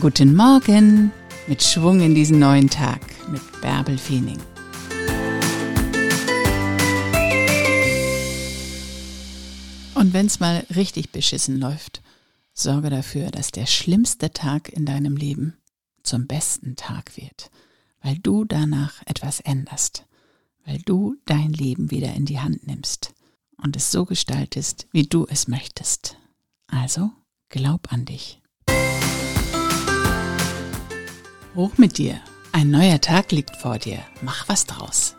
Guten Morgen mit Schwung in diesen neuen Tag mit Bärbel Feening. Und wenn's mal richtig beschissen läuft, sorge dafür, dass der schlimmste Tag in deinem Leben zum besten Tag wird, weil du danach etwas änderst, weil du dein Leben wieder in die Hand nimmst und es so gestaltest, wie du es möchtest. Also glaub an dich. Hoch mit dir. Ein neuer Tag liegt vor dir. Mach was draus.